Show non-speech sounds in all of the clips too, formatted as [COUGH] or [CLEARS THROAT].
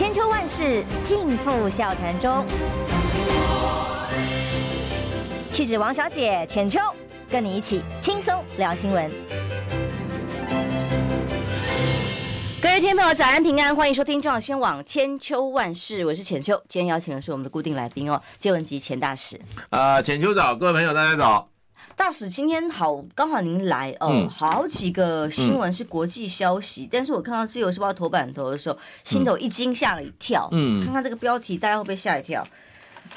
千秋万世尽付笑谈中。气质王小姐浅秋，跟你一起轻松聊新闻。各位听众朋友，早安平安，欢迎收听中广新闻网千秋万世，我是浅秋。今天邀请的是我们的固定来宾哦，接文汲钱大使。啊、呃，浅秋早，各位朋友大家早。大使今天好，刚好您来哦、嗯，好几个新闻是国际消息、嗯，但是我看到自由时报头版头的时候，心头一惊，吓了一跳。嗯，看看这个标题，大家会不会吓一跳？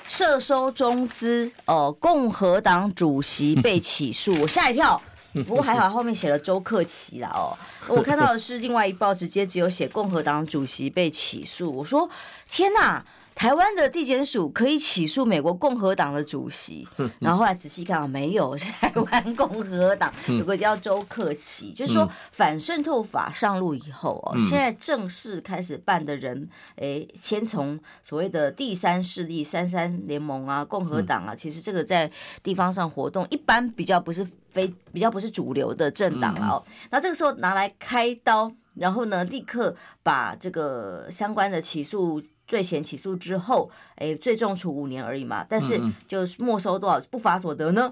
涉收中资哦、呃，共和党主席被起诉，[LAUGHS] 我吓一跳。不过还好，后面写了周克奇啦哦。我看到的是另外一报，直接只有写共和党主席被起诉。我说天哪！台湾的地检署可以起诉美国共和党的主席，[LAUGHS] 然后后来仔细看啊，没有，是台湾共和党 [LAUGHS] 有个叫周克奇，就是说反渗透法上路以后哦，现在正式开始办的人，诶，先从所谓的第三势力三三联盟啊，共和党啊，其实这个在地方上活动一般比较不是非比较不是主流的政党啊，那这个时候拿来开刀，然后呢，立刻把这个相关的起诉。罪嫌起诉之后，哎，最重处五年而已嘛，但是就没收多少不法所得呢？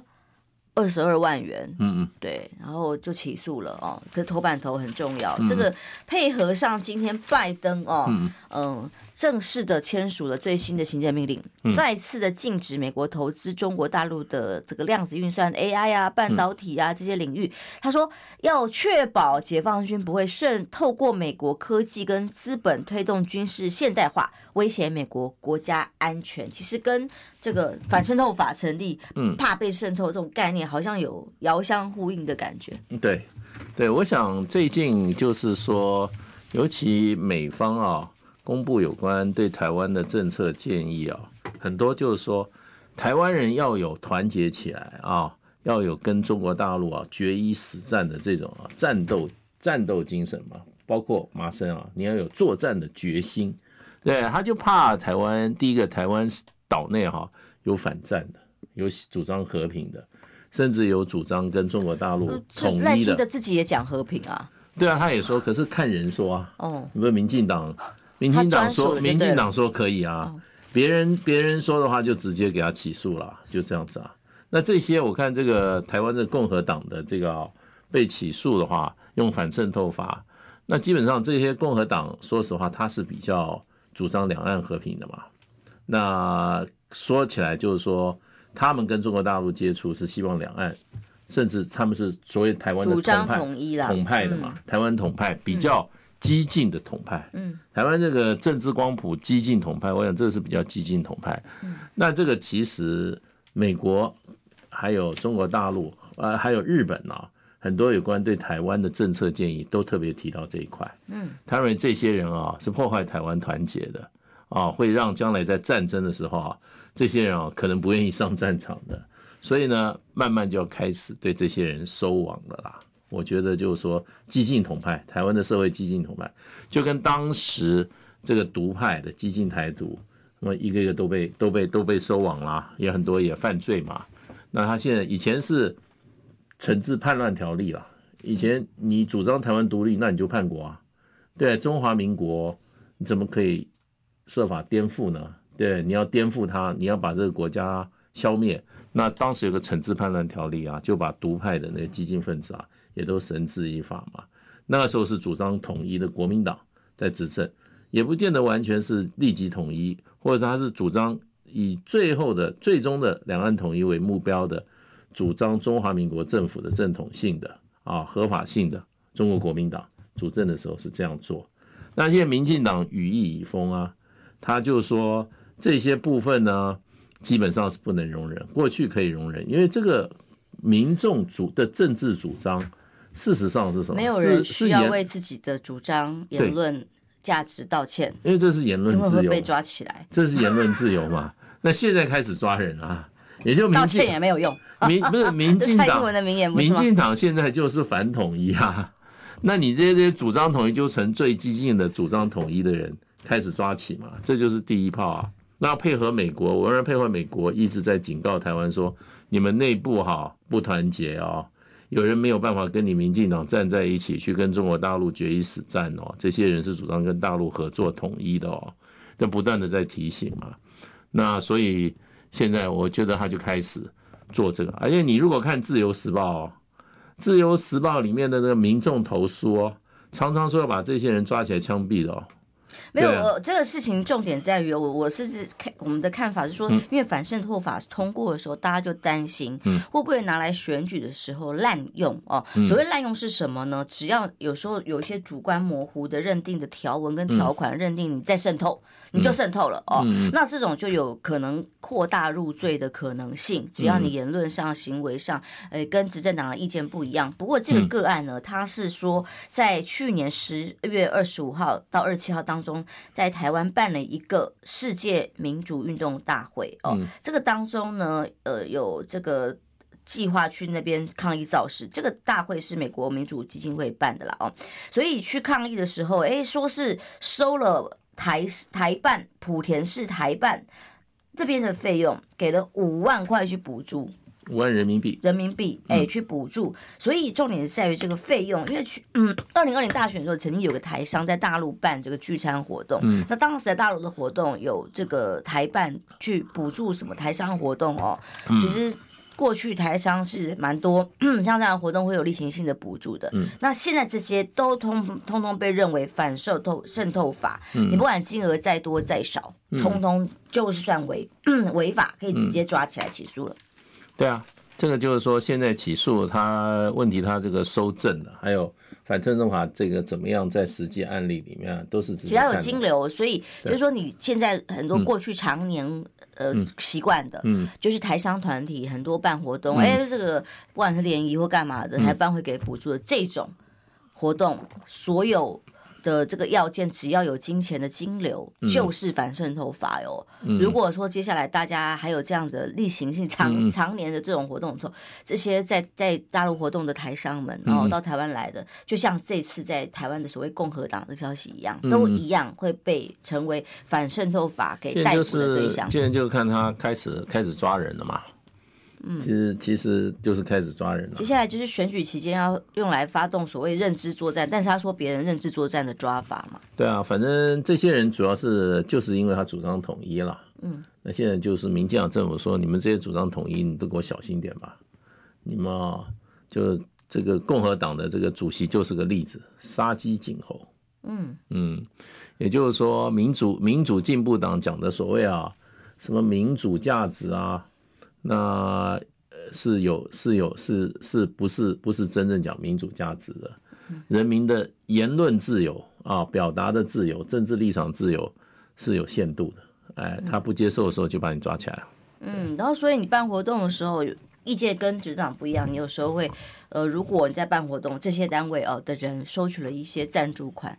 二十二万元。嗯嗯，对，然后就起诉了哦。这头版头很重要，这个配合上今天拜登哦，嗯。正式的签署了最新的行政命令，再次的禁止美国投资中国大陆的这个量子运算、AI 啊、半导体啊这些领域。他说要确保解放军不会渗透过美国科技跟资本推动军事现代化，威胁美国国家安全。其实跟这个反渗透法成立，怕被渗透这种概念，好像有遥相呼应的感觉。对，对，我想最近就是说，尤其美方啊。公布有关对台湾的政策建议啊，很多就是说，台湾人要有团结起来啊，要有跟中国大陆啊决一死战的这种啊战斗战斗精神嘛，包括麻生啊，你要有作战的决心。对，他就怕台湾第一个台湾岛内哈有反战的，有主张和平的，甚至有主张跟中国大陆统一的。赖清德自己也讲和平啊。对啊，他也说，可是看人说啊。哦。你们民进党。民进党说，民进党说可以啊，别人别人说的话就直接给他起诉了，就这样子啊。那这些我看这个台湾的共和党的这个被起诉的话，用反渗透法，那基本上这些共和党说实话他是比较主张两岸和平的嘛。那说起来就是说，他们跟中国大陆接触是希望两岸，甚至他们是所谓台湾的统派，主张统一啦，统派的嘛，台湾统派比较。激进的统派，嗯，台湾这个政治光谱激进统派，我想这个是比较激进统派。嗯，那这个其实美国还有中国大陆，呃，还有日本啊，很多有关对台湾的政策建议都特别提到这一块。嗯，他认为这些人啊是破坏台湾团结的啊，会让将来在战争的时候啊，这些人啊可能不愿意上战场的，所以呢，慢慢就要开始对这些人收网了啦。我觉得就是说，激进统派，台湾的社会激进统派，就跟当时这个独派的激进台独，那么一个一个都被都被都被收网了，也很多也犯罪嘛。那他现在以前是惩治叛乱条例了，以前你主张台湾独立，那你就叛国啊。对，中华民国你怎么可以设法颠覆呢？对，你要颠覆他，你要把这个国家消灭。那当时有个惩治叛乱条例啊，就把独派的那个激进分子啊。也都绳之以法嘛。那个时候是主张统一的国民党在执政，也不见得完全是立即统一，或者他是主张以最后的、最终的两岸统一为目标的，主张中华民国政府的正统性的啊合法性的中国国民党主政的时候是这样做。那现在民进党羽翼已丰啊，他就说这些部分呢，基本上是不能容忍，过去可以容忍，因为这个民众主的政治主张。事实上是什么？没有人需要为自己的主张、言论价值道歉，因为这是言论自由，会被抓起来。这是言论自由嘛？[LAUGHS] 那现在开始抓人啊，也就道歉也没有用。民不是民进党，[LAUGHS] 蔡英文的名言，民进党现在就是反统一啊。[LAUGHS] 那你这些这些主张统一，就成最激进的主张统一的人开始抓起嘛？这就是第一炮啊。那配合美国，我认为配合美国一直在警告台湾说，你们内部哈不团结哦。有人没有办法跟你民进党站在一起，去跟中国大陆决一死战哦。这些人是主张跟大陆合作统一的哦，这不断的在提醒嘛。那所以现在我觉得他就开始做这个，而且你如果看《自由时报》哦，《自由时报》里面的那个民众投诉哦，常常说要把这些人抓起来枪毙的哦。没有，我这个事情重点在于，我我是是看我们的看法是说，因为反渗透法通过的时候，大家就担心，会不会拿来选举的时候滥用哦？所谓滥用是什么呢？只要有时候有一些主观模糊的认定的条文跟条款，认定你在渗透。你就渗透了哦，那这种就有可能扩大入罪的可能性。只要你言论上、行为上，呃，跟执政党的意见不一样。不过这个个案呢，他是说在去年十月二十五号到二十七号当中，在台湾办了一个世界民主运动大会哦。这个当中呢，呃，有这个计划去那边抗议造势。这个大会是美国民主基金会办的啦哦，所以去抗议的时候，哎，说是收了。台台办莆田市台办这边的费用给了五万块去补助，五万人民币，人民币哎、欸、去补助，所以重点是在于这个费用，因为去嗯二零二零大选的时候，曾经有个台商在大陆办这个聚餐活动，嗯，那当时在大陆的活动有这个台办去补助什么台商活动哦，其实。过去台商是蛮多，[CLEARS THROAT] 像这样的活动会有例行性的补助的。嗯，那现在这些都通通通被认为反渗透渗透法，嗯，你不管金额再多再少，通通就是算违 [CLEARS THROAT] 违法，可以直接抓起来起诉了。对啊，这个就是说现在起诉他问题，他这个收证了，还有。反渗透法这个怎么样？在实际案例里面都是只要有金流，所以就是说你现在很多过去常年呃习惯的，嗯，就是台商团体很多办活动，哎，这个不管是联谊或干嘛的，台办会给补助的这种活动，所有。的这个要件，只要有金钱的金流，就是反渗透法哟。如果说接下来大家还有这样的例行性、常常年的这种活动的时候，这些在在大陆活动的台商们，然后到台湾来的，就像这次在台湾的所谓共和党的消息一样，都一样会被成为反渗透法给逮捕的对象。现在就看他开始开始抓人了嘛。嗯，其实其实就是开始抓人了。接下来就是选举期间要用来发动所谓认知作战，但是他说别人认知作战的抓法嘛。对啊，反正这些人主要是就是因为他主张统一了。嗯，那现在就是民进党政府说，你们这些主张统一，你都给我小心点吧。你们啊，就这个共和党的这个主席就是个例子，杀鸡儆猴。嗯嗯，也就是说，民主民主进步党讲的所谓啊，什么民主价值啊。那呃是有是有是是不是不是真正讲民主价值的，人民的言论自由啊，表达的自由，政治立场自由是有限度的，哎，他不接受的时候就把你抓起来了。嗯，然后所以你办活动的时候，意见跟执政党不一样，你有时候会呃，如果你在办活动，这些单位哦的人收取了一些赞助款，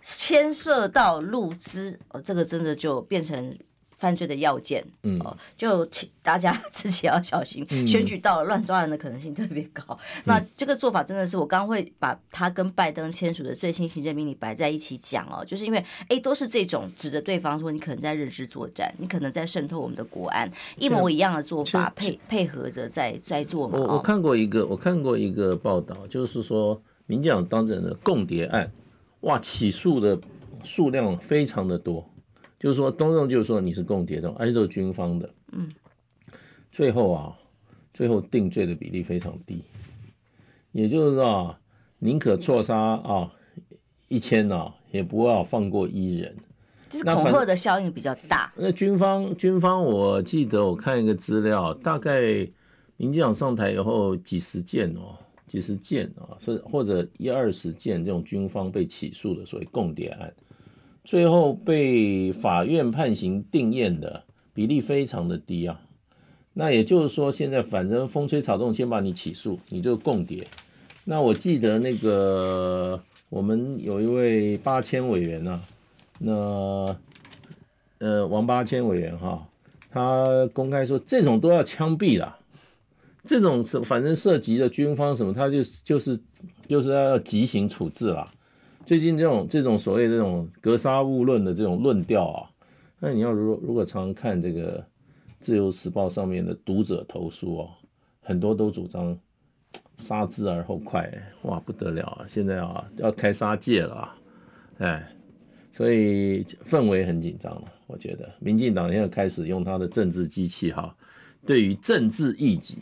牵涉到入资哦，这个真的就变成。犯罪的要件，嗯，哦，就请大家 [LAUGHS] 自己要小心，嗯、[LAUGHS] 选举到了乱抓人的可能性特别高。嗯、[LAUGHS] 那这个做法真的是，我刚会把他跟拜登签署的最新行政命令摆在一起讲哦，就是因为哎，都是这种指着对方说你可能在认知作战，你可能在渗透我们的国安，一模一样的做法配配合着在在做嘛。我我看过一个，我看过一个报道，就是说民进党当政的共谍案，哇，起诉的数量非常的多。就是说，东正就是说你是共谍的，而且都是军方的。嗯，最后啊，最后定罪的比例非常低，也就是说啊，宁可错杀啊一千啊，也不要放过一人。就是恐吓的效应比较大。那，那军方军方，我记得我看一个资料，大概民进党上台以后，几十件哦，几十件啊，是或者一二十件这种军方被起诉的所谓共谍案。最后被法院判刑定谳的比例非常的低啊，那也就是说，现在反正风吹草动，先把你起诉，你就共谍。那我记得那个我们有一位八千委员呐、啊，那呃王八千委员哈，他公开说这种都要枪毙了，这种是反正涉及的军方什么，他就就是就是要极刑处置了。最近这种这种所谓这种格杀勿论的这种论调啊，那你要如如果常看这个《自由时报》上面的读者投诉哦，很多都主张 [TSK] 杀之而后快，哇，不得了啊！现在啊，要开杀戒了啊，哎，所以氛围很紧张了。我觉得民进党现在开始用他的政治机器哈，对于政治异己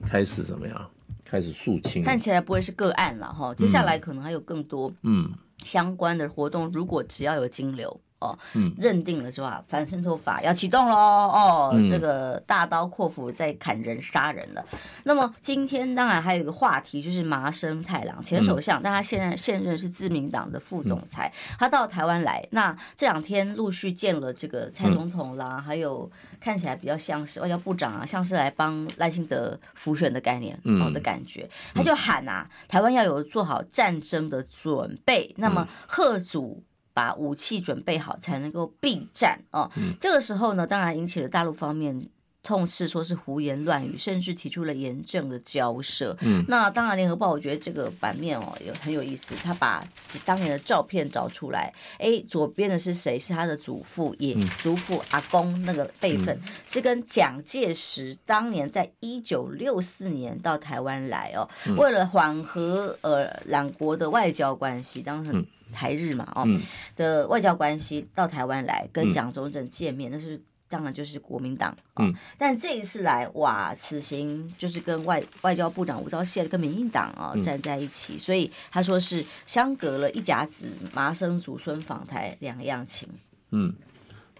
开始怎么样？开始肃清。看起来不会是个案了哈，接下来可能还有更多嗯相关的活动。如果只要有金流。哦，嗯，认定了之后啊，反渗透法要启动喽。哦，嗯、这个大刀阔斧在砍人杀人了。那么今天当然还有一个话题，就是麻生太郎前首相，嗯、但他现任现任是自民党的副总裁，嗯、他到台湾来，那这两天陆续见了这个蔡总统啦，嗯、还有看起来比较像是外交部长啊，像是来帮赖清德辅选的概念，好的感觉，嗯、他就喊啊，台湾要有做好战争的准备，那么吓阻。把武器准备好，才能够避战哦。嗯、这个时候呢，当然引起了大陆方面痛斥，说是胡言乱语，甚至提出了严正的交涉。嗯，那当然，联合报我觉得这个版面哦有很有意思，他把当年的照片找出来。哎，左边的是谁？是他的祖父，也祖父阿公那个辈分，嗯、是跟蒋介石当年在一九六四年到台湾来哦，嗯、为了缓和呃两国的外交关系，当时。嗯台日嘛，哦，嗯、的外交关系到台湾来跟蒋中正见面，嗯、那是当然就是国民党，哦、嗯，但这一次来哇，此行就是跟外外交部长吴钊燮跟民进党啊站在一起，嗯、所以他说是相隔了一甲子，麻生祖孙访台两样情。嗯，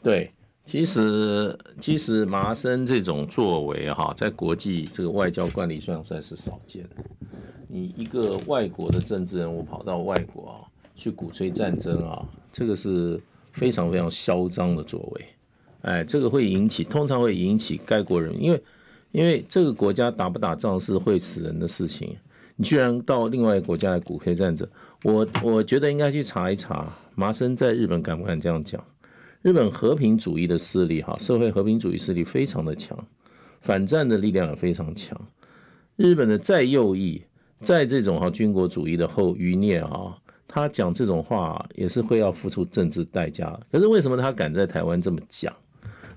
对，其实其实麻生这种作为哈，在国际这个外交惯例上算是少见的。你一个外国的政治人物跑到外国啊。去鼓吹战争啊，这个是非常非常嚣张的作为，哎，这个会引起，通常会引起该国人，因为因为这个国家打不打仗是会死人的事情，你居然到另外一个国家来鼓吹战争，我我觉得应该去查一查，麻生在日本敢不敢这样讲？日本和平主义的势力哈，社会和平主义势力非常的强，反战的力量也非常强，日本的再右翼，在这种哈军国主义的后余孽啊。他讲这种话也是会要付出政治代价，可是为什么他敢在台湾这么讲？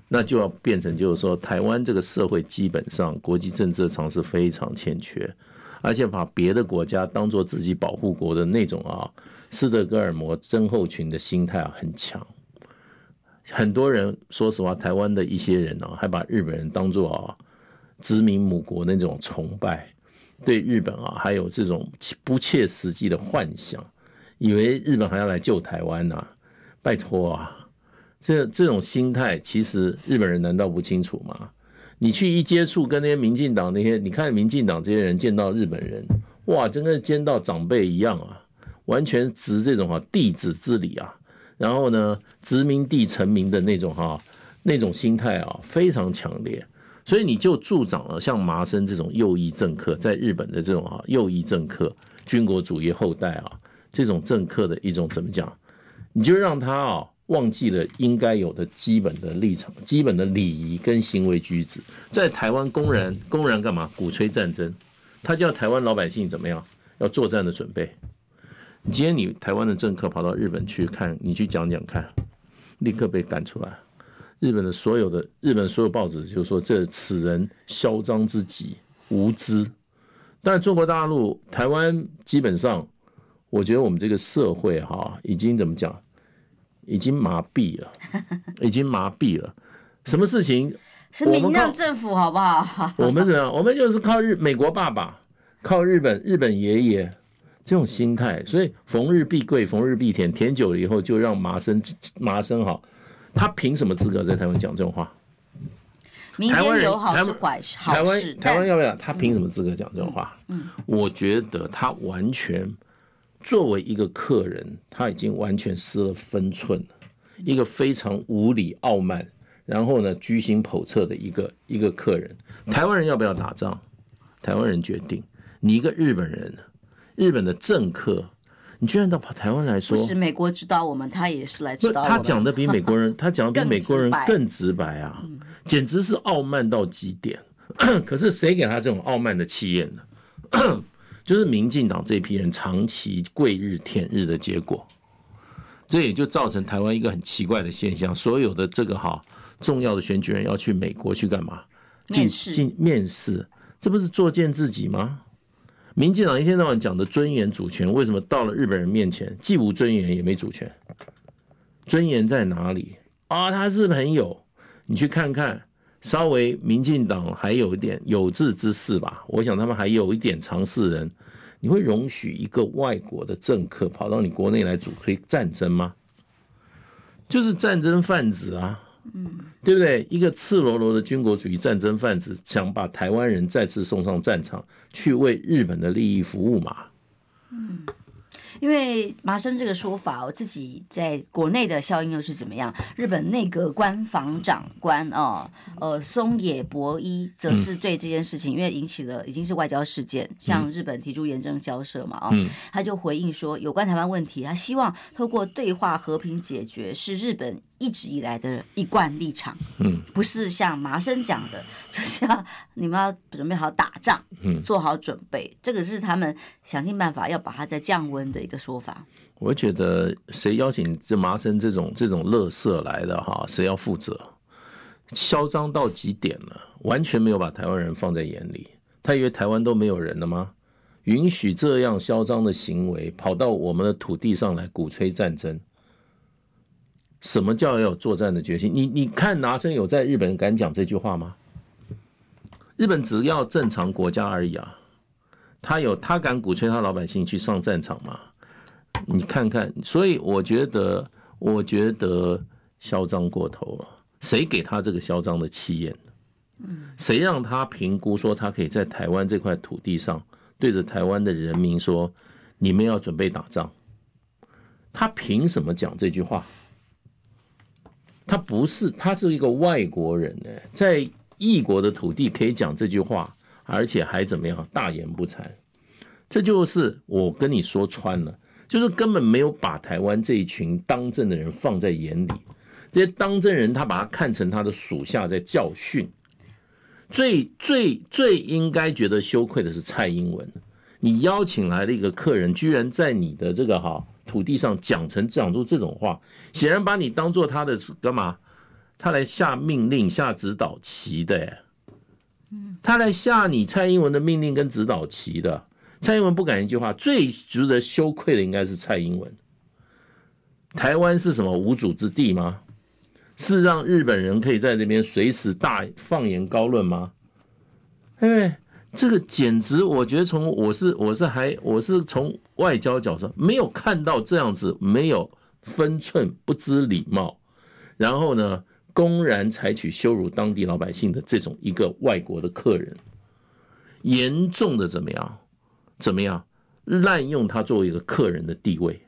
那就要变成就是说，台湾这个社会基本上国际政治常识非常欠缺，而且把别的国家当做自己保护国的那种啊，斯德哥尔摩症候群的心态啊很强。很多人说实话，台湾的一些人啊，还把日本人当做啊殖民母国那种崇拜，对日本啊还有这种不切实际的幻想。以为日本还要来救台湾呐？拜托啊！这这种心态，其实日本人难道不清楚吗？你去一接触跟那些民进党那些，你看民进党这些人见到日本人，哇，真的见到长辈一样啊，完全执这种哈弟子之礼啊，然后呢，殖民地臣民的那种哈那种心态啊，非常强烈，所以你就助长了像麻生这种右翼政客在日本的这种哈右翼政客，军国主义后代啊。这种政客的一种怎么讲？你就让他啊忘记了应该有的基本的立场、基本的礼仪跟行为举止，在台湾公然公然干嘛？鼓吹战争，他叫台湾老百姓怎么样？要作战的准备。今天你台湾的政客跑到日本去看，你去讲讲看，立刻被赶出来。日本的所有的日本所有报纸就说这此人嚣张之极，无知。但中国大陆、台湾基本上。我觉得我们这个社会哈，已经怎么讲，已经麻痹了，[LAUGHS] 已经麻痹了。什么事情？是民进政府好不好？[LAUGHS] 我们怎么样？我们就是靠日美国爸爸，靠日本日本爷爷这种心态，所以逢日必跪，逢日必舔，舔久了以后就让麻生麻生哈，他凭什么资格在台湾讲这种话？民间友好是坏事，台湾台湾要不要？他凭什么资格讲这种话？嗯，我觉得他完全。作为一个客人，他已经完全失了分寸了。一个非常无理、傲慢，然后呢居心叵测的一个一个客人。台湾人要不要打仗？台湾人决定。你一个日本人，日本的政客，你居然到跑台湾来说，不是美国指导我们，他也是来指导我们。他讲的比美国人，[LAUGHS] 他讲的比美国人更直白啊，简直是傲慢到极点。[COUGHS] 可是谁给他这种傲慢的气焰呢？就是民进党这批人长期跪日舔日的结果，这也就造成台湾一个很奇怪的现象：所有的这个哈重要的选举人要去美国去干嘛？进进？面试？这不是作践自己吗？民进党一天到晚讲的尊严主权，为什么到了日本人面前既无尊严也没主权？尊严在哪里啊？他是朋友，你去看看，稍微民进党还有一点有志之士吧。我想他们还有一点常识人，你会容许一个外国的政客跑到你国内来主推战争吗？就是战争贩子啊，嗯，对不对？一个赤裸裸的军国主义战争贩子，想把台湾人再次送上战场，去为日本的利益服务嘛？嗯。因为麻生这个说法，我自己在国内的效应又是怎么样？日本内阁官房长官哦，呃，松野博一则是对这件事情，因为引起了已经是外交事件，向日本提出严正交涉嘛，啊，他就回应说，有关台湾问题，他希望透过对话和平解决，是日本。一直以来的一贯立场，嗯，不是像麻生讲的，[LAUGHS] 就是要你们要准备好打仗，嗯，做好准备，这个是他们想尽办法要把它再降温的一个说法。我觉得谁邀请这麻生这种这种乐色来的哈，谁要负责？嚣张到极点了，完全没有把台湾人放在眼里。他以为台湾都没有人了吗？允许这样嚣张的行为跑到我们的土地上来鼓吹战争？什么叫要有作战的决心？你你看，拿生有在日本敢讲这句话吗？日本只要正常国家而已啊，他有他敢鼓吹他老百姓去上战场吗？你看看，所以我觉得，我觉得嚣张过头了。谁给他这个嚣张的气焰？谁让他评估说他可以在台湾这块土地上对着台湾的人民说，你们要准备打仗？他凭什么讲这句话？他不是，他是一个外国人呢，在异国的土地可以讲这句话，而且还怎么样，大言不惭。这就是我跟你说穿了，就是根本没有把台湾这一群当政的人放在眼里。这些当政人，他把他看成他的属下在教训。最最最应该觉得羞愧的是蔡英文，你邀请来的一个客人，居然在你的这个哈。土地上讲成讲出这种话，显然把你当做他的干嘛？他来下命令、下指导棋的，他来下你蔡英文的命令跟指导棋的。蔡英文不敢一句话，最值得羞愧的应该是蔡英文。台湾是什么无主之地吗？是让日本人可以在这边随时大放言高论吗？对不对？这个简直，我觉得从我是我是还我是从外交角度没有看到这样子没有分寸、不知礼貌，然后呢，公然采取羞辱当地老百姓的这种一个外国的客人，严重的怎么样？怎么样？滥用他作为一个客人的地位，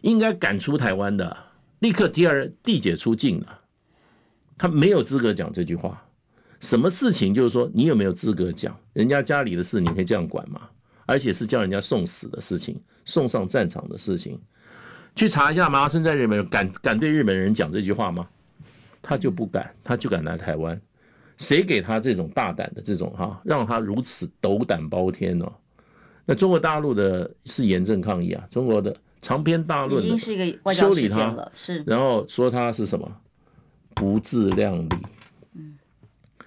应该赶出台湾的，立刻第二递解出境了，他没有资格讲这句话。什么事情？就是说，你有没有资格讲人家家里的事？你可以这样管吗？而且是叫人家送死的事情，送上战场的事情。去查一下，麻生在日本敢敢对日本人讲这句话吗？他就不敢，他就敢来台湾。谁给他这种大胆的这种哈，让他如此斗胆包天呢？那中国大陆的是严正抗议啊！中国的长篇大论已经是一个修理他了，是然后说他是什么不自量力。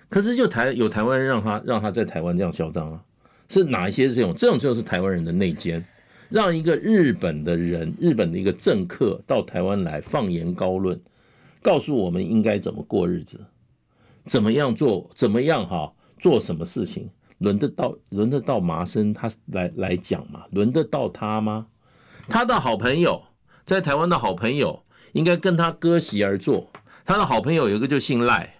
可是就台有台湾人让他让他在台湾这样嚣张啊，是哪一些这种这种就是台湾人的内奸，让一个日本的人日本的一个政客到台湾来放言高论，告诉我们应该怎么过日子，怎么样做怎么样哈做什么事情，轮得到轮得到麻生他来来讲吗？轮得到他吗？他的好朋友在台湾的好朋友应该跟他割席而坐，他的好朋友有一个就姓赖。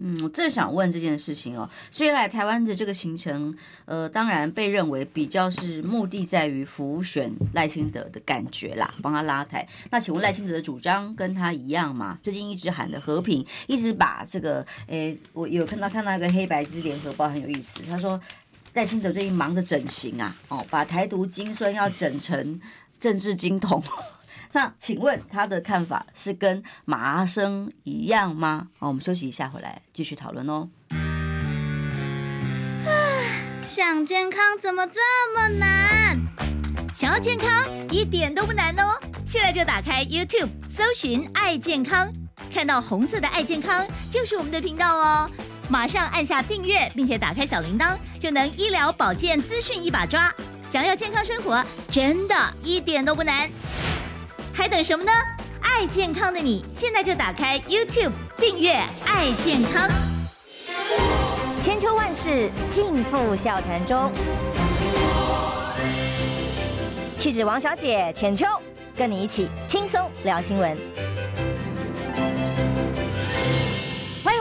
嗯，我正想问这件事情哦。所以来台湾的这个行程，呃，当然被认为比较是目的在于浮选赖清德的感觉啦，帮他拉台。那请问赖清德的主张跟他一样吗？最近一直喊的和平，一直把这个，诶，我有看到看到一个黑白之联合报很有意思，他说赖清德最近忙着整形啊，哦，把台独精孙要整成政治金童。那请问他的看法是跟麻生一样吗？好，我们休息一下，回来继续讨论哦。想健康怎么这么难？想要健康一点都不难哦！现在就打开 YouTube，搜寻“爱健康”，看到红色的“爱健康”就是我们的频道哦。马上按下订阅，并且打开小铃铛，就能医疗保健资讯一把抓。想要健康生活，真的一点都不难，还等什么呢？爱健康的你，现在就打开 YouTube 订阅“爱健康”。千秋万世尽付笑谈中。气质王小姐浅秋，跟你一起轻松聊新闻。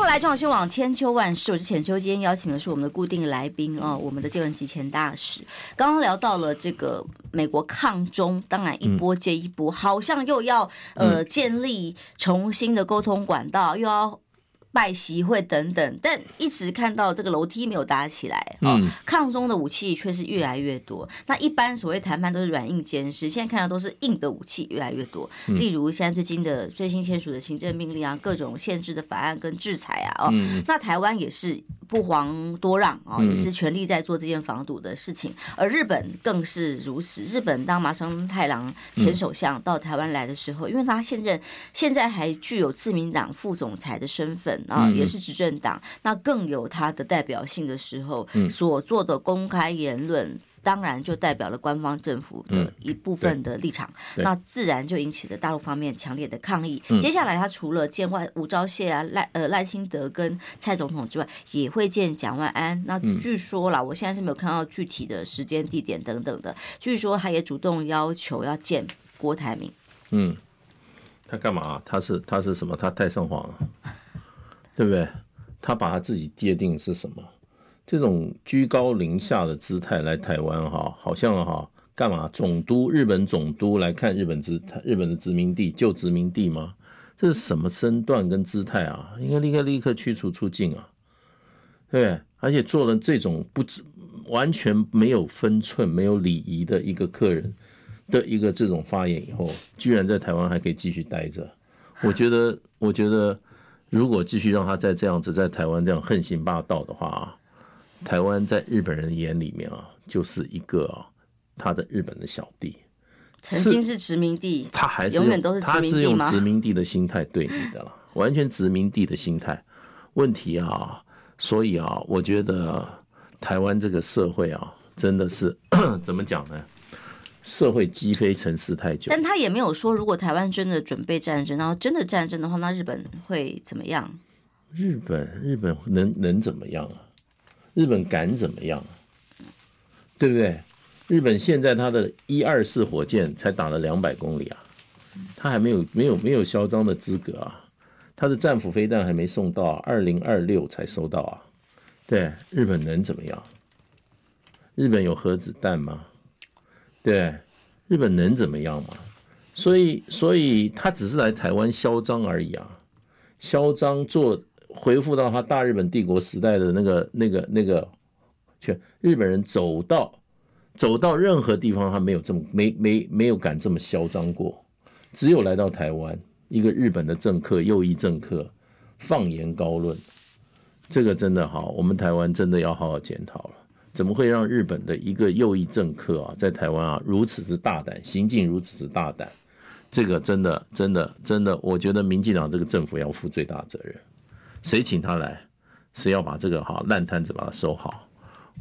来，中广新闻网千秋万世，我是浅秋。今天邀请的是我们的固定来宾啊，我们的建文集前大使。刚刚聊到了这个美国抗中，当然一波接一波，好像又要呃建立重新的沟通管道，又要。拜习会等等，但一直看到这个楼梯没有搭起来。嗯，抗中的武器却是越来越多。那一般所谓谈判都是软硬兼施，现在看到都是硬的武器越来越多。例如现在最近的最新签署的行政命令啊，各种限制的法案跟制裁啊，哦，那台湾也是不遑多让啊，也是全力在做这件防堵的事情。而日本更是如此。日本当麻生太郎前首相到台湾来的时候，因为他现任现在还具有自民党副总裁的身份。啊，也是执政党，那更有他的代表性的时候，所做的公开言论，当然就代表了官方政府的一部分的立场，那自然就引起了大陆方面强烈的抗议。接下来，他除了见外吴钊燮啊赖呃赖清德跟蔡总统之外，也会见蒋万安。那据说啦，我现在是没有看到具体的时间、地点等等的。据说他也主动要求要见郭台铭。嗯，他干嘛？他是他是什么？他太上皇了。对不对？他把他自己界定是什么？这种居高临下的姿态来台湾哈，好像哈干嘛？总督日本总督来看日本殖日本的殖民地旧殖民地吗？这是什么身段跟姿态啊？应该立刻立刻驱逐出境啊！对，而且做了这种不完全没有分寸、没有礼仪的一个客人的一个这种发言以后，居然在台湾还可以继续待着，我觉得，我觉得。如果继续让他再这样子在台湾这样横行霸道的话啊，台湾在日本人眼里面啊，就是一个啊，他的日本的小弟，曾经是殖民地，他还是永远都是殖民地？他是用殖民地的心态对你的了，[LAUGHS] 完全殖民地的心态。问题啊，所以啊，我觉得台湾这个社会啊，真的是 [CLEARS THROAT] 怎么讲呢？社会积非成是太久，但他也没有说，如果台湾真的准备战争，然后真的战争的话，那日本会怎么样？日本日本能能怎么样啊？日本敢怎么样啊？对不对？日本现在他的一二四火箭才打了两百公里啊，他还没有没有没有嚣张的资格啊，他的战斧飞弹还没送到啊，二零二六才收到啊。对，日本能怎么样？日本有核子弹吗？对，日本能怎么样嘛？所以，所以他只是来台湾嚣张而已啊，嚣张做回复到他大日本帝国时代的那个、那个、那个，去日本人走到走到任何地方，他没有这么没没没有敢这么嚣张过，只有来到台湾，一个日本的政客、右翼政客放言高论，这个真的好，我们台湾真的要好好检讨了。怎么会让日本的一个右翼政客啊，在台湾啊如此之大胆，行径如此之大胆？这个真的、真的、真的，我觉得民进党这个政府要负最大责任。谁请他来，谁要把这个哈烂摊子把它收好？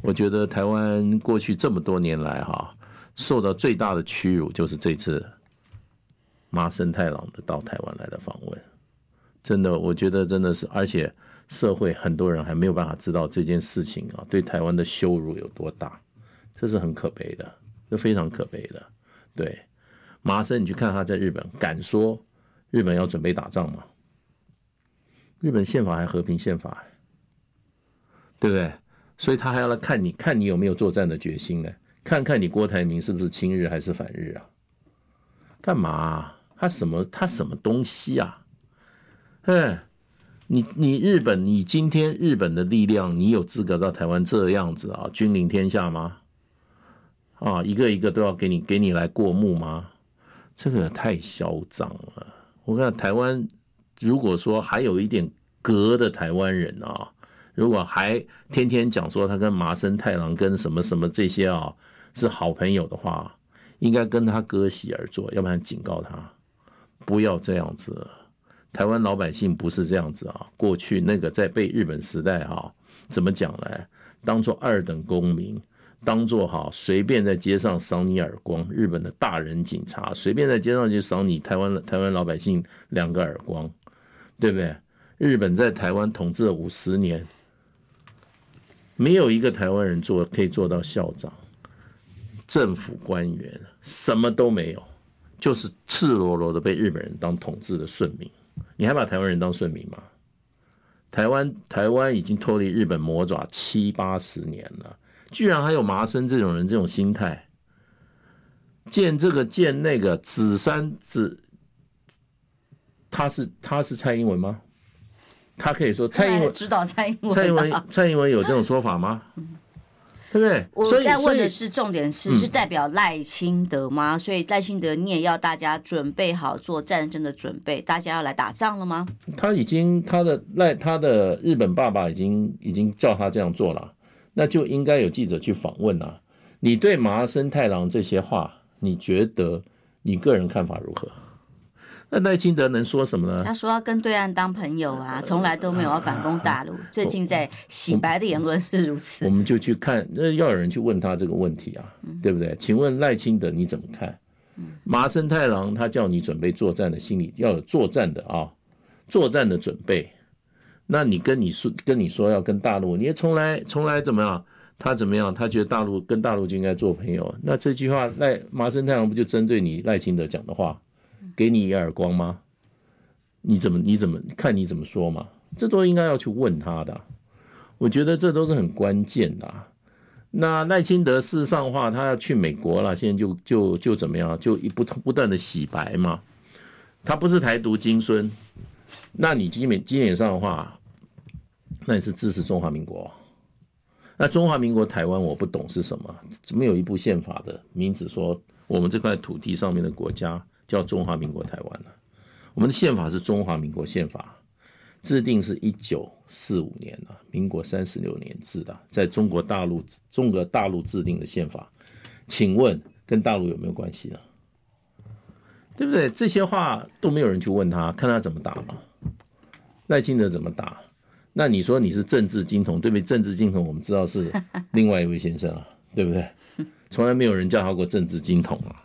我觉得台湾过去这么多年来哈，受到最大的屈辱就是这次麻生太郎的到台湾来的访问。真的，我觉得真的是，而且。社会很多人还没有办法知道这件事情啊，对台湾的羞辱有多大，这是很可悲的，这非常可悲的。对，麻生，你去看他在日本，敢说日本要准备打仗吗？日本宪法还和平宪法，对不对？所以他还要来看你，看你有没有作战的决心呢？看看你郭台铭是不是亲日还是反日啊？干嘛？他什么？他什么东西啊？嗯。你你日本，你今天日本的力量，你有资格到台湾这样子啊，君临天下吗？啊，一个一个都要给你给你来过目吗？这个太嚣张了！我看台湾，如果说还有一点格的台湾人啊，如果还天天讲说他跟麻生太郎跟什么什么这些啊是好朋友的话，应该跟他割席而坐，要不然警告他不要这样子。台湾老百姓不是这样子啊。过去那个在被日本时代哈，怎么讲呢？当做二等公民，当做哈随便在街上赏你耳光，日本的大人警察随便在街上就赏你台湾台湾老百姓两个耳光，对不对？日本在台湾统治了五十年，没有一个台湾人做可以做到校长。政府官员什么都没有，就是赤裸裸的被日本人当统治的顺民。你还把台湾人当顺民吗？台湾台湾已经脱离日本魔爪七八十年了，居然还有麻生这种人这种心态，见这个见那个，指三指，他是他是蔡英文吗？他可以说蔡英文知道蔡英文，蔡英文蔡英文有这种说法吗？对不对？我在问的是重点是是代表赖清德吗？所以赖清德你也要大家准备好做战争的准备，大家要来打仗了吗？他已经他的赖他的日本爸爸已经已经叫他这样做了，那就应该有记者去访问啊。你对麻生太郎这些话，你觉得你个人看法如何？那赖清德能说什么呢？他说要跟对岸当朋友啊，从来都没有要反攻大陆。最近在洗白的言论是如此。我们就去看，那要有人去问他这个问题啊，对不对？请问赖清德你怎么看？麻生太郎他叫你准备作战的心理，要有作战的啊，作战的准备。那你跟你说跟你说要跟大陆，你也从来从来怎么样？他怎么样？他觉得大陆跟大陆就应该做朋友。那这句话赖麻生太郎不就针对你赖清德讲的话？给你一耳光吗？你怎么你怎么看你怎么说嘛？这都应该要去问他的。我觉得这都是很关键的。那赖清德事实上话，他要去美国了，现在就就就怎么样？就一不不断的洗白嘛。他不是台独金孙，那你基本基本上的话，那你是支持中华民国。那中华民国台湾我不懂是什么？怎么有一部宪法的名字说我们这块土地上面的国家？叫中华民国台湾了，我们的宪法是中华民国宪法，制定是一九四五年了，民国三十六年制的，在中国大陆中国大陆制定的宪法，请问跟大陆有没有关系呢？对不对？这些话都没有人去问他，看他怎么打嘛。赖清德怎么打？那你说你是政治金童，对不对？政治金童我们知道是另外一位先生啊，对不对？从来没有人叫他过政治金童啊。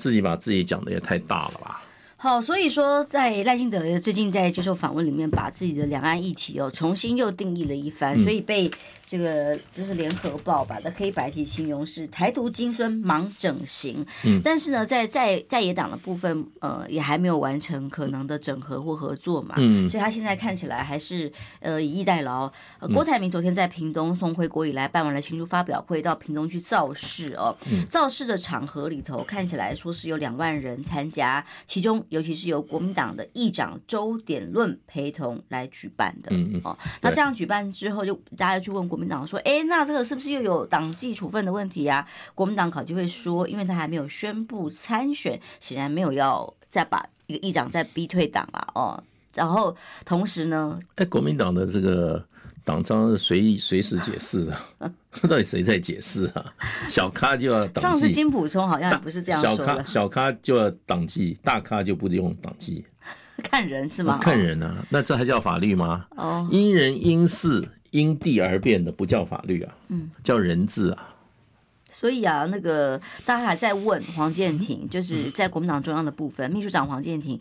自己把自己讲的也太大了吧？好，所以说在赖清德最近在接受访问里面，把自己的两岸议题哦重新又定义了一番，所以被。这个就是联合报把的黑白体形容是台独金孙忙整形，嗯，但是呢，在在在野党的部分，呃，也还没有完成可能的整合或合作嘛，嗯，所以他现在看起来还是呃以逸待劳。呃，郭台铭昨天在屏东送回国以来办完了新书发表会，到屏东去造势哦，造势的场合里头看起来说是有两万人参加，其中尤其是由国民党的议长周点论陪同来举办的，嗯哦，那这样举办之后，就大家去问国。民党说：“哎，那这个是不是又有党纪处分的问题呀？”国民党考纪会说：“因为他还没有宣布参选，显然没有要再把一个议长再逼退党了哦。然后同时呢，哎，国民党的这个党章是随意随时解释的，[LAUGHS] 到底谁在解释啊？小咖就要党纪，上次金普聪好像也不是这样说的，小咖小咖就要党纪，大咖就不用党纪，[LAUGHS] 看人是吗？看人啊，那这还叫法律吗？哦，因人因事。”因地而变的不叫法律啊，嗯，叫人治啊。所以啊，那个大家还在问黄建庭，就是在国民党中央的部分，秘书长黄建庭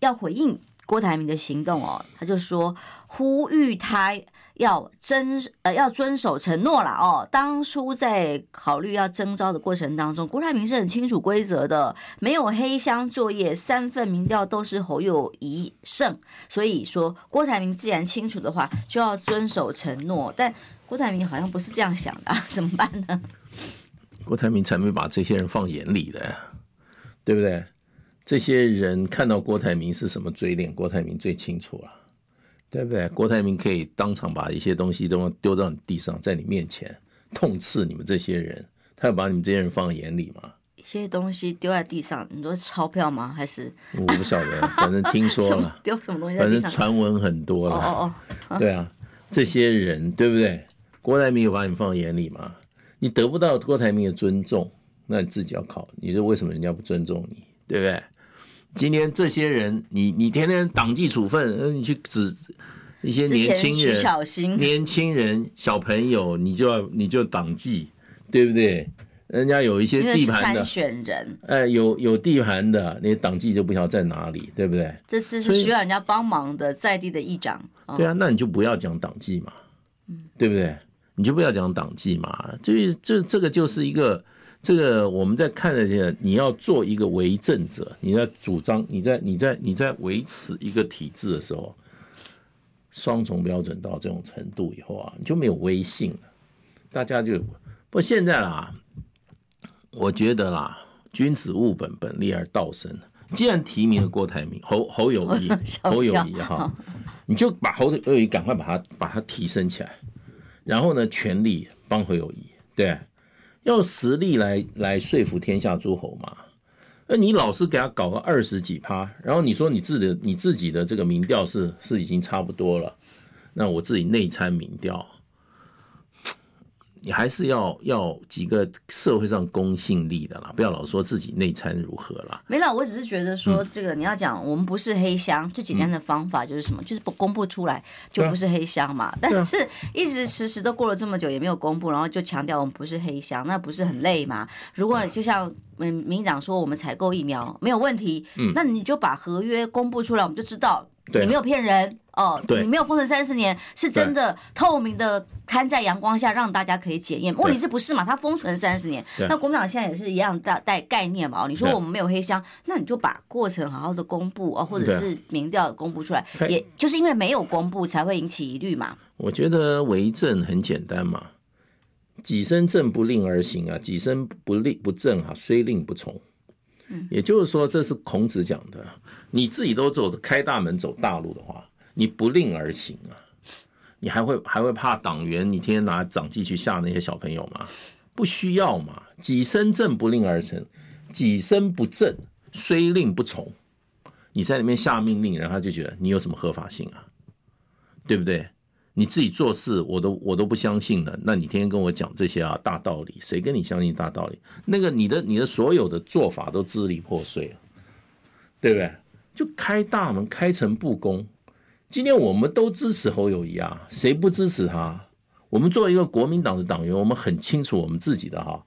要回应郭台铭的行动哦，他就说呼吁他。要遵呃要遵守承诺啦哦，当初在考虑要征召的过程当中，郭台铭是很清楚规则的，没有黑箱作业，三份民调都是侯友宜胜，所以说郭台铭既然清楚的话，就要遵守承诺。但郭台铭好像不是这样想的，[LAUGHS] 怎么办呢？郭台铭才没把这些人放眼里的，对不对？这些人看到郭台铭是什么嘴脸，郭台铭最清楚了。对不对？郭台铭可以当场把一些东西都丢到你地上，在你面前痛斥你们这些人，他要把你们这些人放在眼里吗？一些东西丢在地上，你说钞票吗？还是我不晓得，反正听说了，[LAUGHS] 丢什么东西在地上？反正传闻很多了。哦哦，[LAUGHS] 对啊，这些人对不对？郭台铭有把你放在眼里吗？你得不到郭台铭的尊重，那你自己要考，你说为什么人家不尊重你？对不对？今天这些人，你你天天党纪处分，你去指一些年轻人、小心年轻人、小朋友，你就要你就党纪，对不对？人家有一些地盘的参选人，哎，有有地盘的，那党纪就不晓得在哪里，对不对？这次是需要人家帮忙的，在地的议长。对啊，那你就不要讲党纪嘛，嗯，对不对？你就不要讲党纪嘛，就是这这个就是一个这个我们在看的这个，你要做一个为政者，你在主张，你在你在你在维持一个体制的时候，双重标准到这种程度以后啊，你就没有威信了，大家就不现在啦。我觉得啦，君子务本，本立而道生。既然提名了郭台铭、侯 [LAUGHS] 侯友谊、侯友谊哈，你就把侯友谊赶快把他把他提升起来，然后呢，全力帮侯友谊，对，要实力来来说服天下诸侯嘛。那你老是给他搞个二十几趴，然后你说你自己的你自己的这个民调是是已经差不多了，那我自己内参民调。你还是要要几个社会上公信力的啦，不要老说自己内参如何啦。没啦，我只是觉得说这个你要讲，我们不是黑箱，最简单的方法就是什么，就是不公布出来就不是黑箱嘛。但是一直迟迟都过了这么久也没有公布，然后就强调我们不是黑箱，那不是很累吗？如果就像嗯民长说我们采购疫苗没有问题，那你就把合约公布出来，我们就知道你没有骗人。哦，你没有封存三十年，是真的透明的摊在阳光下，让大家可以检验。问题是不是嘛？他封存三十年，那国民党现在也是一样带带概念嘛？哦，你说我们没有黑箱，那你就把过程好好的公布哦，或者是民调公布出来，也就是因为没有公布才会引起疑虑嘛。我觉得为政很简单嘛，己身正不令而行啊，己身不令不正啊，虽令不从。也就是说，这是孔子讲的，你自己都走开大门走大路的话。你不令而行啊？你还会还会怕党员？你天天拿长计去吓那些小朋友吗？不需要嘛。己身正不令而成，己身不正虽令不从。你在里面下命令，然后他就觉得你有什么合法性啊？对不对？你自己做事我都我都不相信了，那你天天跟我讲这些啊大道理，谁跟你相信大道理？那个你的你的所有的做法都支离破碎了，对不对？就开大门开诚布公。今天我们都支持侯友谊啊，谁不支持他？我们作为一个国民党的党员，我们很清楚我们自己的哈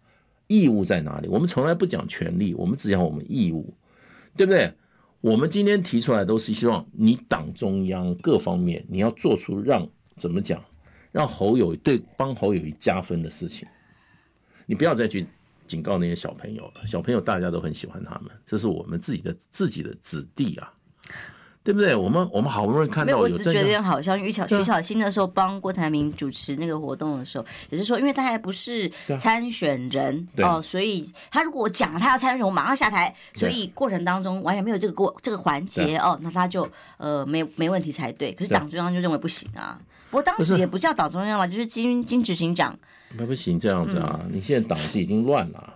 义务在哪里。我们从来不讲权利，我们只讲我们义务，对不对？我们今天提出来都是希望你党中央各方面你要做出让怎么讲，让侯友宜对帮侯友宜加分的事情。你不要再去警告那些小朋友了，小朋友大家都很喜欢他们，这是我们自己的自己的子弟啊。对不对？我们我们好不容易看到我只觉得好像于巧徐巧芯那时候帮郭台铭主持那个活动的时候，也是说，因为他还不是参选人哦，所以他如果讲他要参选，我马上下台，所以过程当中完全没有这个过这个环节哦，那他就呃没没问题才对。可是党中央就认为不行啊。不过当时也不叫党中央了，就是金金执行长。那不行这样子啊！你现在党是已经乱了，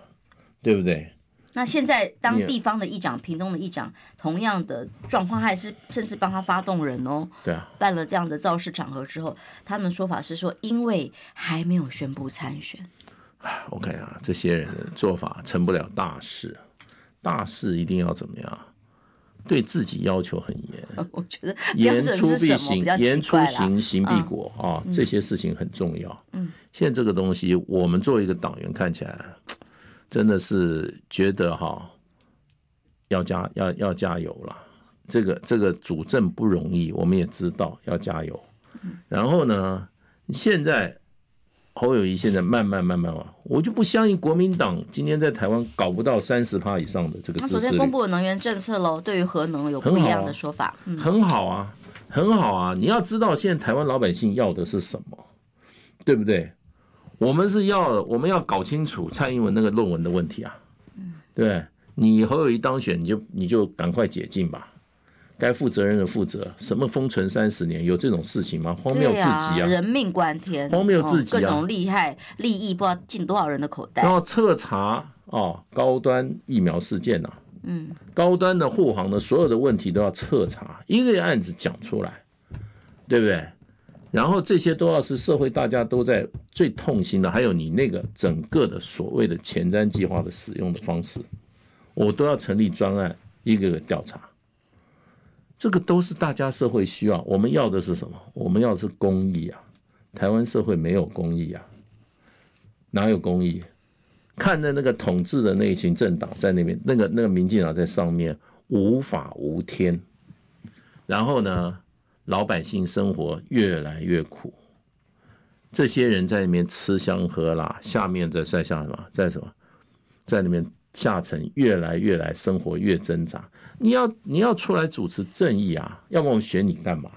对不对？那现在当地方的议长，屏东的议长，同样的状况，还是甚至帮他发动人哦。对啊。办了这样的造势场合之后，他们的说法是说，因为还没有宣布参选。我看啊，这些人的做法成不了大事，大事一定要怎么样？对自己要求很严。[LAUGHS] 我觉得言出必行，言出行，行必果啊，这些事情很重要。嗯。现在这个东西，我们作为一个党员看起来。[TSK] 真的是觉得哈，要加要要加油了。这个这个主政不容易，我们也知道要加油。然后呢，现在侯友谊现在慢慢慢慢啊，我就不相信国民党今天在台湾搞不到三十趴以上的这个支持。他昨天公布的能源政策喽，对于核能有不一样的说法。很好啊，很好啊。你要知道现在台湾老百姓要的是什么，对不对？我们是要，我们要搞清楚蔡英文那个论文的问题啊，嗯对，你侯友谊当选，你就你就赶快解禁吧，该负责任的负责。什么封存三十年，有这种事情吗？荒谬至极啊！人命关天，荒谬至极啊！各种利害利益不知道进多少人的口袋。然后彻查哦，高端疫苗事件呐，嗯，高端的护航的所有的问题都要彻查，一个案子讲出来，对不对？然后这些都要是社会大家都在最痛心的，还有你那个整个的所谓的前瞻计划的使用的方式，我都要成立专案一个个调查。这个都是大家社会需要。我们要的是什么？我们要的是公义啊！台湾社会没有公义啊，哪有公义？看着那个统治的那一群政党在那边，那个那个民进党在上面无法无天，然后呢，老百姓生活越来越苦。这些人在里面吃香喝辣，下面在在下什么，在什么，在里面下层越来越来生活越挣扎。你要你要出来主持正义啊，要不我们选你干嘛？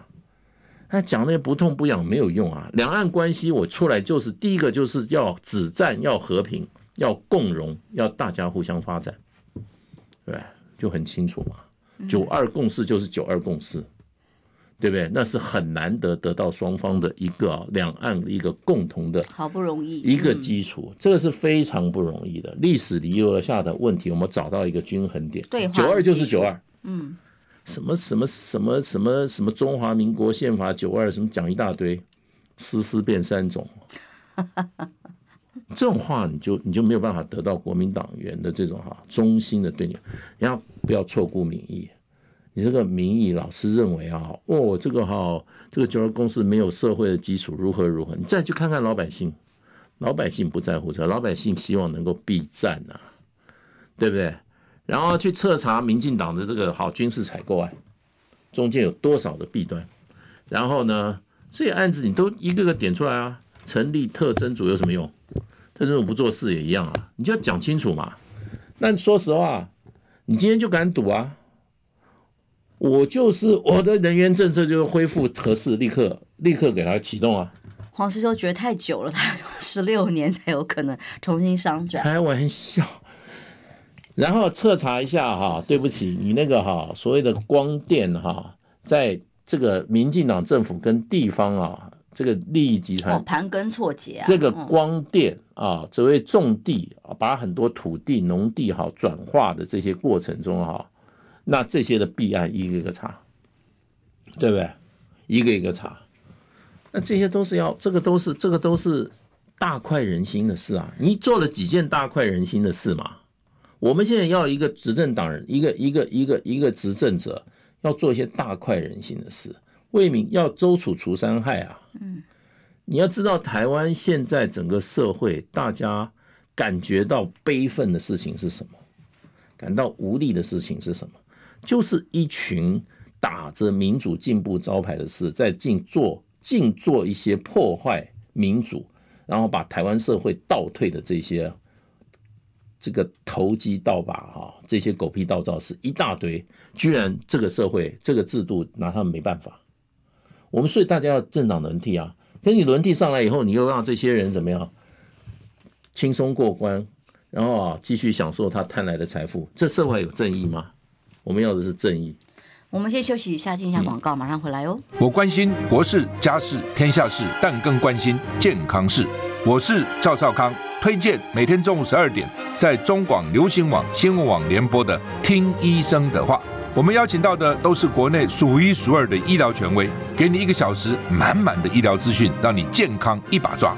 他讲那些不痛不痒没有用啊。两岸关系我出来就是第一个就是要止战，要和平，要共荣，要大家互相发展，对，就很清楚嘛。九二共识就是九二共识。对不对？那是很难得得到双方的一个啊，两岸的一个共同的，好不容易一个基础，这个是非常不容易的。历史遗留下的问题，我们找到一个均衡点。对，九二就是九二。嗯，什么什么什么什么什么中华民国宪法九二什么讲一大堆，丝丝变三种，[LAUGHS] 这种话你就你就没有办法得到国民党员的这种哈衷心的对你，然后不要错估民意。你这个民意老师认为啊，哦，这个哈，这个九二公司没有社会的基础，如何如何？你再去看看老百姓，老百姓不在乎这，老百姓希望能够避战啊，对不对？然后去彻查民进党的这个好军事采购案，中间有多少的弊端？然后呢，这些案子你都一个个点出来啊，成立特侦组有什么用？特侦组不做事也一样啊，你就要讲清楚嘛。那说实话，你今天就敢赌啊？我就是我的人员政策就是恢复合适，立刻立刻给他启动啊！黄师兄觉得太久了，他十六年才有可能重新商转。开玩笑，然后彻查一下哈，对不起，你那个哈所谓的光电哈，在这个民进党政府跟地方啊这个利益集团盘根错节啊，这个光电啊，所谓种地啊，把很多土地农地哈转化的这些过程中哈。那这些的弊案一个一个查，对不对？一个一个查，那这些都是要，这个都是这个都是大快人心的事啊！你做了几件大快人心的事嘛？我们现在要一个执政党人，一个一个一个一个执政者，要做一些大快人心的事，为民要周楚除三害啊！嗯，你要知道台湾现在整个社会，大家感觉到悲愤的事情是什么？感到无力的事情是什么？就是一群打着民主进步招牌的事，在尽做尽做一些破坏民主，然后把台湾社会倒退的这些这个投机倒把哈，这些狗屁倒灶事一大堆，居然这个社会这个制度拿他们没办法。我们所以大家要政党轮替啊，跟你轮替上来以后，你又让这些人怎么样轻松过关，然后啊继续享受他贪来的财富，这社会有正义吗？我们要的是正义。我们先休息一下，进一下广告，马上回来哦。我关心国事、家事、天下事，但更关心健康事。我是赵少康，推荐每天中午十二点在中广流行网、新闻网联播的《听医生的话》。我们邀请到的都是国内数一数二的医疗权威，给你一个小时满满的医疗资讯，让你健康一把抓。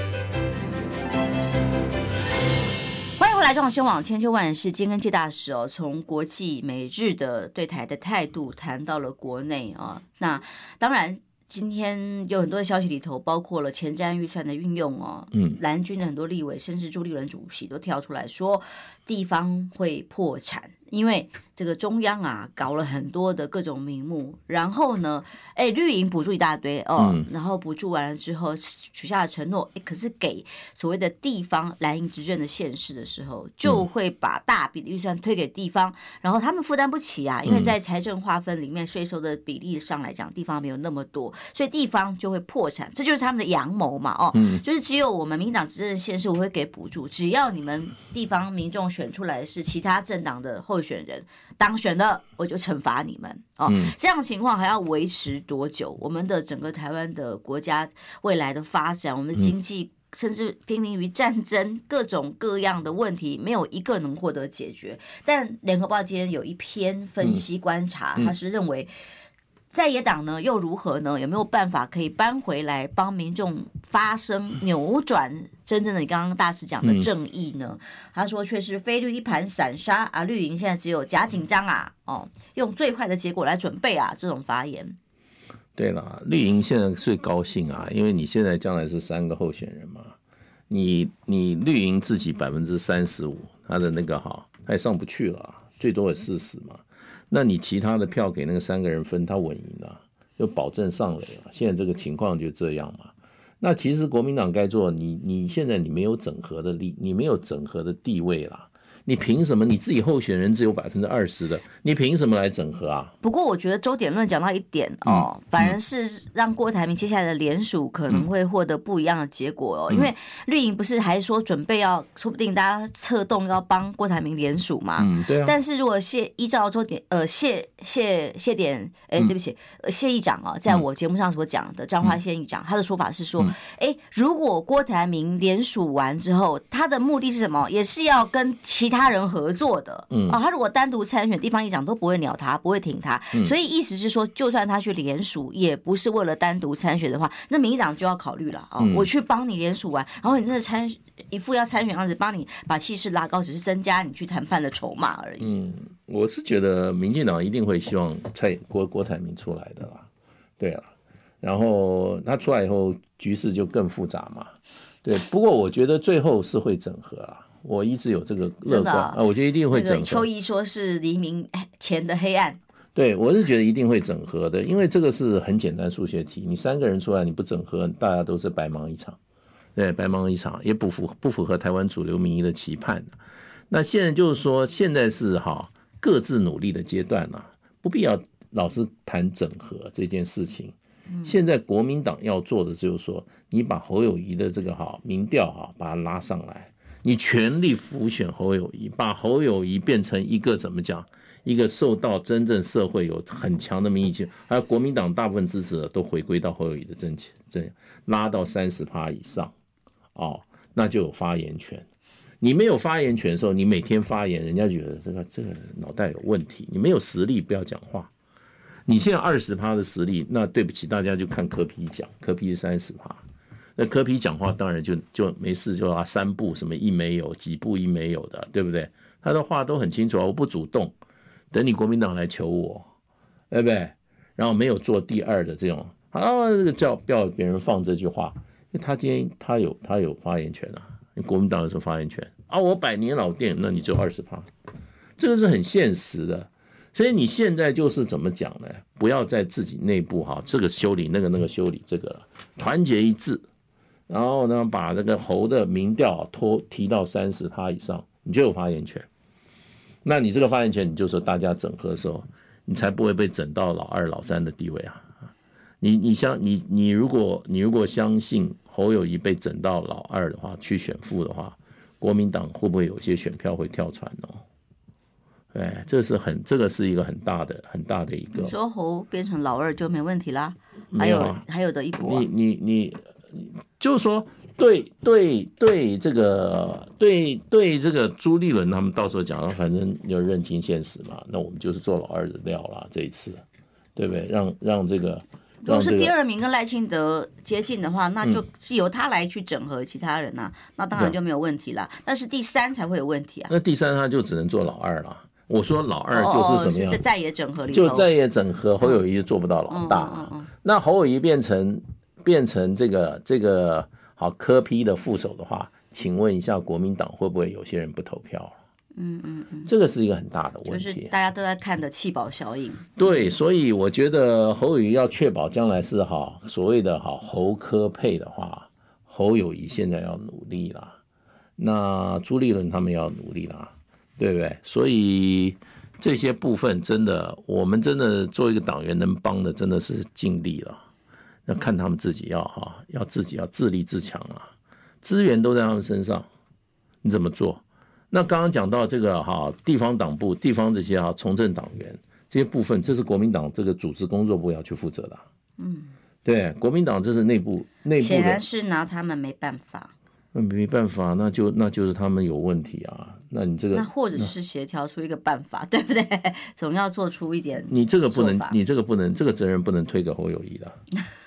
来中广新闻网千秋万世，今天跟介大使哦，从国际美日的对台的态度谈到了国内啊，那当然今天有很多的消息里头，包括了前瞻预算的运用哦，嗯，蓝军的很多立委，甚至朱立伦主席都跳出来说，地方会破产。因为这个中央啊，搞了很多的各种名目，然后呢，哎，绿营补助一大堆哦，嗯、然后补助完了之后许下了承诺，哎，可是给所谓的地方蓝营执政的县市的时候，就会把大笔的预算推给地方，嗯、然后他们负担不起啊，因为在财政划分里面税收的比例上来讲，地方没有那么多，所以地方就会破产，这就是他们的阳谋嘛，哦，嗯、就是只有我们民进党执政县市我会给补助，只要你们地方民众选出来是其他政党的候。选人当选了，我就惩罚你们哦。嗯、这样情况还要维持多久？我们的整个台湾的国家未来的发展，我们经济甚至濒临于战争，各种各样的问题，没有一个能获得解决。但联合报今天有一篇分析观察，他是认为。在野党呢又如何呢？有没有办法可以搬回来帮民众发声，扭转真正的你刚刚大使讲的正义呢？嗯、他说却是非绿一盘散沙啊，绿营现在只有假紧张啊，哦，用最坏的结果来准备啊，这种发言。对了，绿营现在最高兴啊，因为你现在将来是三个候选人嘛，你你绿营自己百分之三十五，他的那个哈，他也上不去了，最多也四十嘛。那你其他的票给那个三个人分，他稳赢了，就保证上垒了。现在这个情况就这样嘛。那其实国民党该做，你你现在你没有整合的力，你没有整合的地位了。你凭什么你自己候选人只有百分之二十的？你凭什么来整合啊？不过我觉得周点论讲到一点哦，嗯、反而是让郭台铭接下来的联署可能会获得不一样的结果哦。嗯、因为绿营不是还说准备要，说不定大家策动要帮郭台铭联署嘛？嗯，对啊。但是如果谢依照周点呃谢谢谢点哎，对不起，谢议长啊，在我节目上所讲的彰化县议长，他的说法是说，哎，如果郭台铭联署完之后，他的目的是什么？也是要跟其他人合作的，嗯，啊，他如果单独参选，地方议长都不会鸟他，不会挺他，嗯、所以意思是说，就算他去联署，也不是为了单独参选的话，那民进党就要考虑了啊，嗯、我去帮你联署完，然后你真的参一副要参选样子，帮你把气势拉高，只是增加你去谈判的筹码而已。嗯，我是觉得民进党一定会希望蔡郭郭台铭出来的啦，对啊，然后他出来以后，局势就更复杂嘛，对，不过我觉得最后是会整合啊。我一直有这个乐观啊，我觉得一定会整合。邱怡说是黎明 [LAUGHS] 前的黑暗，对，我是觉得一定会整合的，因为这个是很简单数学题，你三个人出来你不整合，大家都是白忙一场，对，白忙一场也不符不符合台湾主流民意的期盼。那现在就是说，现在是哈各自努力的阶段了，不必要老是谈整合这件事情。现在国民党要做的就是说，你把侯友谊的这个哈民调哈把它拉上来。你全力辅选侯友宜，把侯友宜变成一个怎么讲？一个受到真正社会有很强的民意性，还有国民党大部分支持者都回归到侯友宜的阵营，这样拉到三十趴以上，哦，那就有发言权。你没有发言权的时候，你每天发言，人家觉得这个这个脑袋有问题。你没有实力，不要讲话。你现在二十趴的实力，那对不起，大家就看柯皮讲，柯皮是三十趴。那柯皮讲话当然就就没事，就啊三步什么一没有，几步一没有的，对不对？他的话都很清楚啊，我不主动，等你国民党来求我，对不对？然后没有做第二的这种啊，叫叫别人放这句话，因为他今天他有他有发言权啊，国民党有什么发言权啊？我百年老店，那你就二十趴，这个是很现实的。所以你现在就是怎么讲呢？不要在自己内部哈，这个修理那个那个修理这个，团结一致。然后呢，把这个侯的民调拖提到三十趴以上，你就有发言权。那你这个发言权，你就说大家整合的时候，你才不会被整到老二、老三的地位啊。你你相你你如果你如果相信侯友谊被整到老二的话，去选副的话，国民党会不会有些选票会跳船哦？哎，这是很这个是一个很大的很大的一个。你说侯变成老二就没问题啦？还有、啊、还有的一波、啊。你你你。就是说，对对对，这个对对这个朱立伦他们到时候讲了，反正要认清现实嘛。那我们就是做老二的料了，这一次，对不对？让让这个，如果是第二名跟赖清德接近的话，那就是由他来去整合其他人呐、啊，嗯、那当然就没有问题了。但是第三才会有问题啊。那第三他就只能做老二了。我说老二就是什么样？是在野整合里，就在野整合，侯友谊就做不到老大。那侯友谊变成。变成这个这个好柯 P 的副手的话，请问一下，国民党会不会有些人不投票？嗯嗯嗯，这个是一个很大的问题。就是大家都在看的弃保效应。对，所以我觉得侯友谊要确保将来是哈所谓的哈侯科配的话，侯友谊现在要努力啦，那朱立伦他们要努力啦，对不对？所以这些部分真的，我们真的做一个党员能帮的，真的是尽力了。要看他们自己要哈，要自己要自立自强啊，资源都在他们身上，你怎么做？那刚刚讲到这个哈，地方党部、地方这些哈从政党员这些部分，这是国民党这个组织工作部要去负责的。嗯，对，国民党这是内部内部的，显然是拿他们没办法。那没办法，那就那就是他们有问题啊。那你这个，那或者是协调出一个办法，对不对？[LAUGHS] 总要做出一点。你这个不能，你这个不能，这个责任不能推给侯友谊的。[LAUGHS]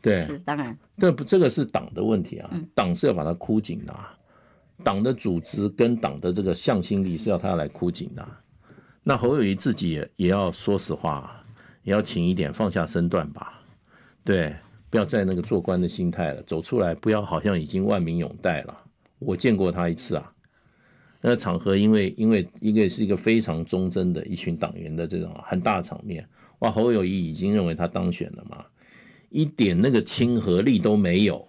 对，是当然。这不，这个是党的问题啊，党是要把它箍紧的啊。党的组织跟党的这个向心力是要他要来箍紧的。那侯友谊自己也也要说实话，也要勤一点，放下身段吧。对。不要再那个做官的心态了，走出来，不要好像已经万民拥戴了。我见过他一次啊，那个场合因为因为一个是一个非常忠贞的一群党员的这种很大的场面，哇，侯友谊已经认为他当选了嘛，一点那个亲和力都没有，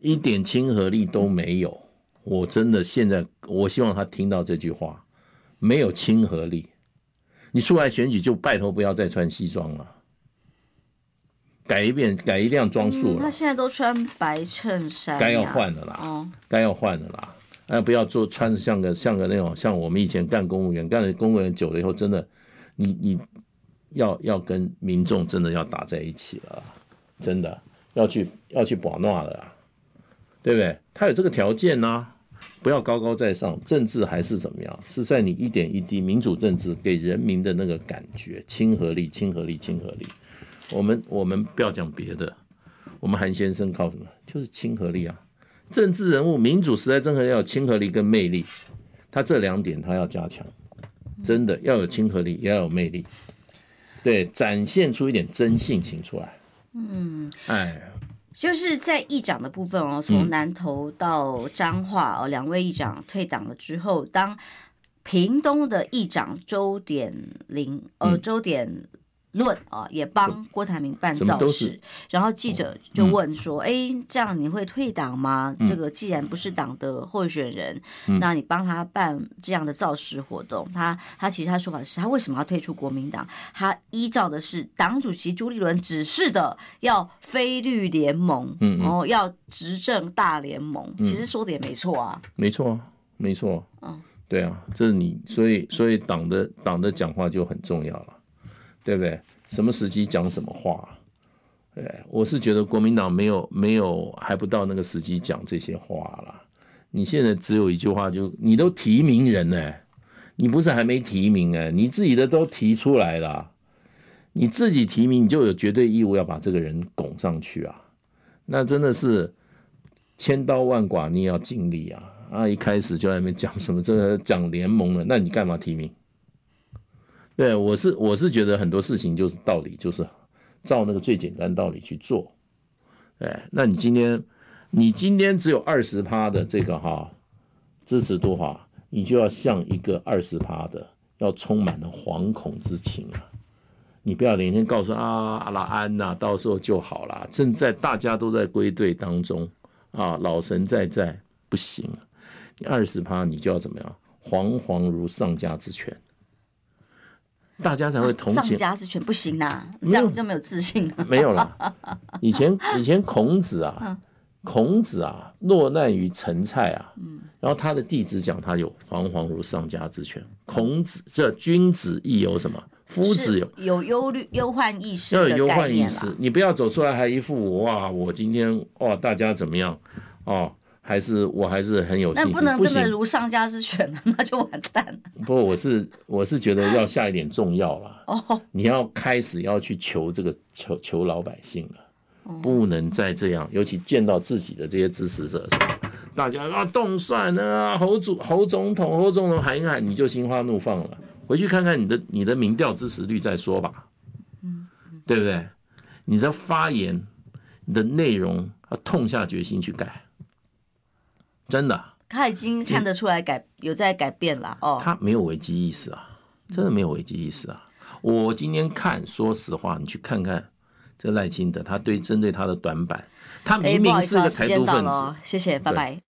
一点亲和力都没有。我真的现在我希望他听到这句话，没有亲和力，你出来选举就拜托不要再穿西装了。改一遍，改一辆装束了。他现在都穿白衬衫，该要换了啦。哦，该要换了啦。哎，不要做穿的像个像个那种，像我们以前干公务员，干了公务员久了以后，真的，你你要要跟民众真的要打在一起了，真的要去要去把闹了，对不对？他有这个条件呐、不要高高在上，政治还是怎么样？是在你一点一滴民主政治给人民的那个感觉，亲和力，亲和力，亲和力。我们我们不要讲别的，我们韩先生靠什么？就是亲和力啊！政治人物、民主时代，真的要有亲和力跟魅力，他这两点他要加强，真的要有亲和力，也要有魅力，对，展现出一点真性情出来。嗯，哎，就是在议长的部分哦，从南投到彰化哦，两位议长退党了之后，当屏东的议长周点林，呃，周点。论啊，也帮郭台铭办造势，然后记者就问说：“哎、嗯，这样你会退党吗？嗯、这个既然不是党的候选人，嗯、那你帮他办这样的造势活动，他他其实他说法是他为什么要退出国民党？他依照的是党主席朱立伦指示的，要非绿联盟，嗯，然后要执政大联盟。嗯、其实说的也没错啊，没错啊，没错，嗯，对啊，这是你，所以所以党的党的讲话就很重要了。”对不对？什么时机讲什么话？对，我是觉得国民党没有没有还不到那个时机讲这些话了。你现在只有一句话就，你都提名人呢，你不是还没提名哎，你自己的都提出来了，你自己提名你就有绝对义务要把这个人拱上去啊。那真的是千刀万剐，你也要尽力啊。啊，一开始就在那边讲什么这个讲联盟了，那你干嘛提名？对，我是我是觉得很多事情就是道理，就是照那个最简单道理去做。哎，那你今天你今天只有二十趴的这个哈支持度哈，你就要像一个二十趴的，要充满了惶恐之情啊！你不要连天告诉啊阿拉安呐、到时候就好了。正在大家都在归队当中啊，老神在在，不行，你二十趴你就要怎么样？惶惶如丧家之犬。大家才会同情，上家之犬不行呐、啊，这样就没有自信了。没有啦，[LAUGHS] 以前以前孔子啊，孔子啊，落难于陈蔡啊，然后他的弟子讲他有惶惶如丧家之犬。孔子这君子亦有什么？夫子有有忧虑忧患意识要有忧患意识，你不要走出来还一副哇，我今天哇，大家怎么样哦？还是我还是很有信心，那不能真的如上家之犬，[LAUGHS] 那就完蛋了。不过我是我是觉得要下一点重药了。哦，你要开始要去求这个求求老百姓了，不能再这样。尤其见到自己的这些支持者，大家啊动算啊，侯主侯总统侯总统喊一喊，你就心花怒放了。回去看看你的你的民调支持率再说吧。嗯，对不对？你的发言，你的内容要痛下决心去改。真的，他已经看得出来改有在改变了哦。他没有危机意识啊，真的没有危机意识啊。我今天看，说实话，你去看看这赖清德，他对针对他的短板，他明明是个台独分子。谢谢，拜拜。